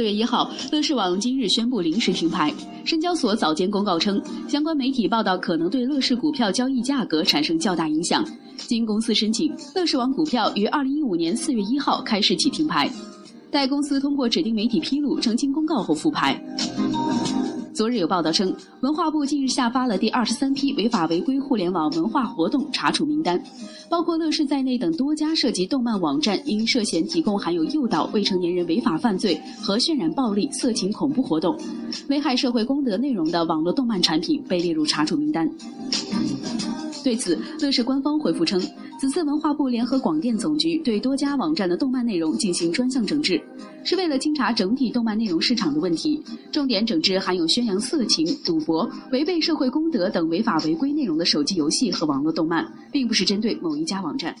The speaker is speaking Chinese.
四月一号，乐视网今日宣布临时停牌。深交所早间公告称，相关媒体报道可能对乐视股票交易价格产生较大影响。经公司申请，乐视网股票于二零一五年四月一号开始起停牌，待公司通过指定媒体披露澄清公告后复牌。昨日有报道称，文化部近日下发了第二十三批违法违规互联网文化活动查处名单，包括乐视在内等多家涉及动漫网站因涉嫌提供含有诱导未成年人违法犯罪和渲染暴力、色情、恐怖活动、危害社会公德内容的网络动漫产品被列入查处名单。对此，乐视官方回复称，此次文化部联合广电总局对多家网站的动漫内容进行专项整治，是为了清查整体动漫内容市场的问题，重点整治含有宣扬色情、赌博、违背社会公德等违法违规内容的手机游戏和网络动漫，并不是针对某一家网站。